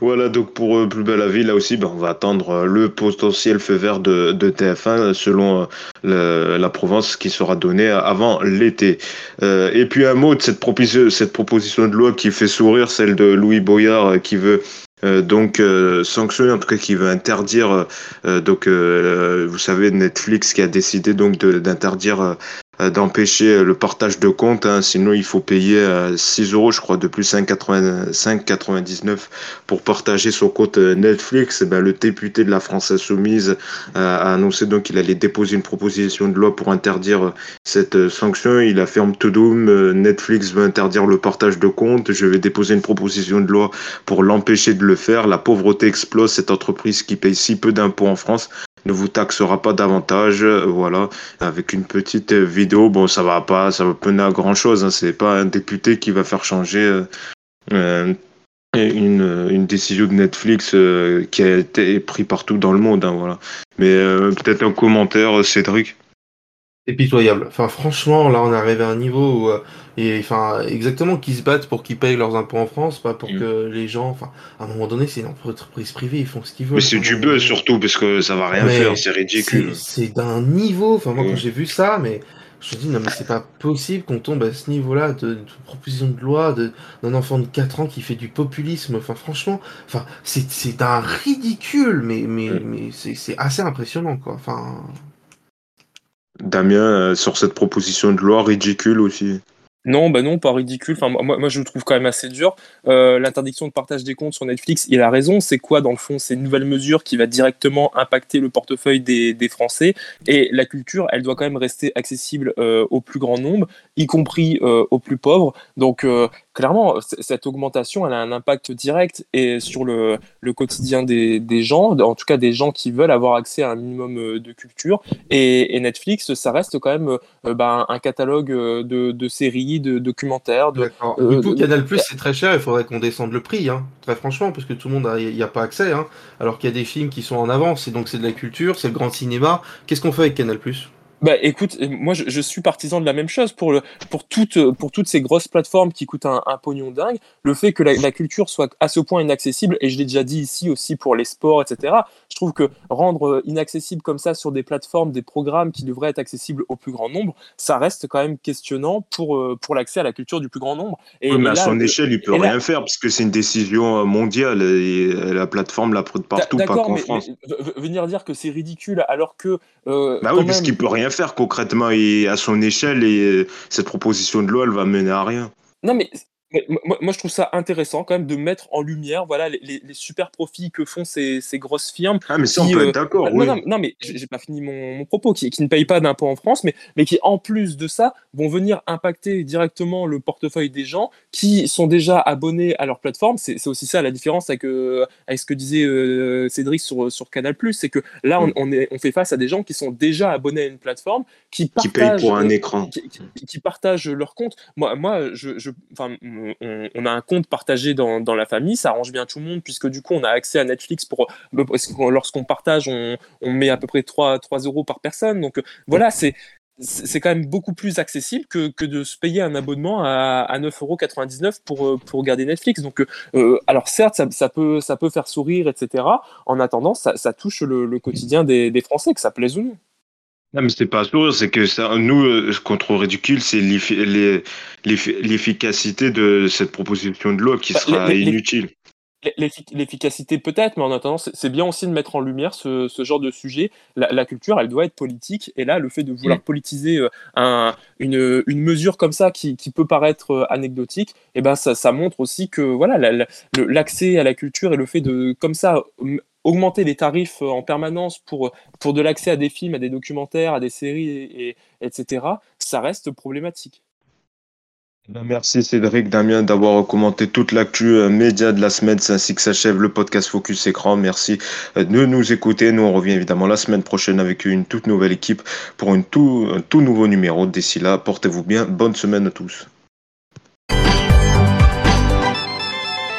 voilà. donc pour euh, Plus belle la vie, là aussi, ben, on va attendre euh, le potentiel feu vert de, TF1 selon euh, la Provence qui sera donnée avant l'été. et puis un mot de cette, cette proposition de loi qui fait sourire, celle de Louis Boyard qui veut euh, donc euh, sanctionner en tout cas qui veut interdire euh, donc vous savez Netflix qui a décidé donc d'interdire euh, d'empêcher le partage de comptes. Hein. sinon, il faut payer 6 euh, euros, je crois, de plus 5,99 pour partager son compte euh, Netflix. Eh ben, le député de la France Insoumise a annoncé donc qu'il allait déposer une proposition de loi pour interdire cette sanction. Il affirme tout doom, Netflix veut interdire le partage de comptes. Je vais déposer une proposition de loi pour l'empêcher de le faire. La pauvreté explose. Cette entreprise qui paye si peu d'impôts en France ne vous taxera pas davantage. Voilà, avec une petite vidéo, bon, ça va pas, ça va pas à grand chose. Hein. C'est pas un député qui va faire changer euh, euh, une, décision de Netflix euh, qui a été prise partout dans le monde. Hein, voilà. Mais peut-être un commentaire, Cédric? C'est pitoyable. Enfin, franchement, là, on est arrivé à un niveau où et enfin, exactement, qu'ils se battent pour qu'ils payent leurs impôts en France, pas pour mm. que les gens. Enfin, à un moment donné, c'est une entreprise privée, ils font ce qu'ils veulent. Mais c'est du buzz surtout, parce que ça va rien faire, c'est ridicule. C'est d'un niveau. Enfin, moi, quand j'ai vu ça, mais je me dis, non, mais c'est pas possible qu'on tombe à ce niveau-là de, proposition de loi d'un enfant de 4 ans qui fait du populisme. Enfin, franchement, enfin, c'est d'un ridicule, mais, mais, mm. mais c'est assez impressionnant, quoi. Enfin. Damien, euh, sur cette proposition de loi ridicule aussi. Non, bah non, pas ridicule. Enfin, moi, moi, je le trouve quand même assez dur. Euh, l'interdiction de partage des comptes sur Netflix, il a raison. C'est quoi, dans le fond? C'est une nouvelle mesure qui va directement impacter le portefeuille des, Français. Et la culture, elle doit quand même rester accessible euh, au plus grand nombre, y compris euh, aux plus pauvres. Donc, clairement, cette augmentation, elle a un impact direct et sur le, le quotidien des, des, gens, en tout cas des gens qui veulent avoir accès à un minimum de culture. Et, et Netflix, ça reste quand même bah, un catalogue de, de séries de documentaires. De, euh, du coup, Canal Plus, c'est très cher, il faudrait qu'on descende le prix, hein, très franchement, parce que tout le monde n'y a, pas accès, hein, alors qu'il y a des films qui sont en avance, et donc c'est de la culture, c'est le grand cinéma. Qu'est-ce qu'on fait avec Canal Plus? Bah écoute, moi je, suis partisan de la même chose pour, le, pour, toutes, pour toutes ces grosses plateformes qui coûtent un, un pognon dingue. Le fait que la, culture soit à ce point inaccessible, et je l'ai déjà dit ici aussi pour les sports, etc., je trouve que rendre euh, inaccessible comme ça sur des plateformes des programmes qui devraient être accessibles au plus grand nombre, ça reste quand même questionnant pour, euh, pour l'accès à la culture du plus grand nombre. Et, mais à son échelle, il peut rien faire parce que c'est une décision euh, mondiale et la plateforme la partout, pas qu'en France. venir dire que c'est ridicule alors que. bah oui, parce qu'il peut rien faire concrètement et à son échelle et euh, cette proposition de loi, elle va mener à rien. Non, mais moi, je trouve ça intéressant quand même de mettre en lumière voilà, les, super profits que font ces, grosses firmes. Ah, mais ça, on peut être euh, d'accord, oui. Non, mais j'ai pas fini mon, propos, qui, qui, ne payent pas d'impôts en France, mais, mais qui, en plus de ça, vont venir impacter directement le portefeuille des gens qui sont déjà abonnés à leur plateforme. C'est aussi ça la différence avec, euh, avec ce que disait euh, Cédric sur, sur Canal+. C'est que là, on, on, est, on fait face à des gens qui sont déjà abonnés à une plateforme, qui partagent, qui payent pour un écran. Qui, partagent leur compte. Moi, moi je, je on, a un compte partagé dans, la famille, ça arrange bien tout le monde, puisque du coup, on a accès à Netflix pour. Lorsqu'on partage, on, met à peu près 3, 3 euros par personne. Donc voilà, c'est c'est quand même beaucoup plus accessible que, de se payer un abonnement à, à 9,99€ pour, pour regarder Netflix. Donc, euh, alors certes, ça, peut, ça peut faire sourire, etc. En attendant, ça, touche le, quotidien des, Français, que ça plaise ou non. Non, mais c'est pas sourire, c'est que ça, nous, euh, ce qu'on trouve ridicule, c'est l'efficacité de cette proposition de loi qui bah, sera inutile. L'efficacité peut-être, mais en attendant, c'est bien aussi de mettre en lumière ce, genre de sujet. La, culture, elle doit être politique, et là, le fait de vouloir mm. politiser euh, une, mesure comme ça qui, peut paraître euh, anecdotique, eh ben ça, montre aussi que voilà l'accès à la culture et le fait de comme ça augmenter les tarifs en permanence pour, pour de l'accès à des films, à des documentaires, à des séries, etc., ça reste problématique. Ben, merci Cédric, Damien d'avoir commenté toute l'actu euh, média de la semaine. C'est ainsi que s'achève le podcast Focus Écran. Merci euh, de nous écouter. Nous, on revient évidemment la semaine prochaine avec une toute nouvelle équipe pour une un tout nouveau numéro. D'ici là, portez-vous bien. Bonne semaine à tous.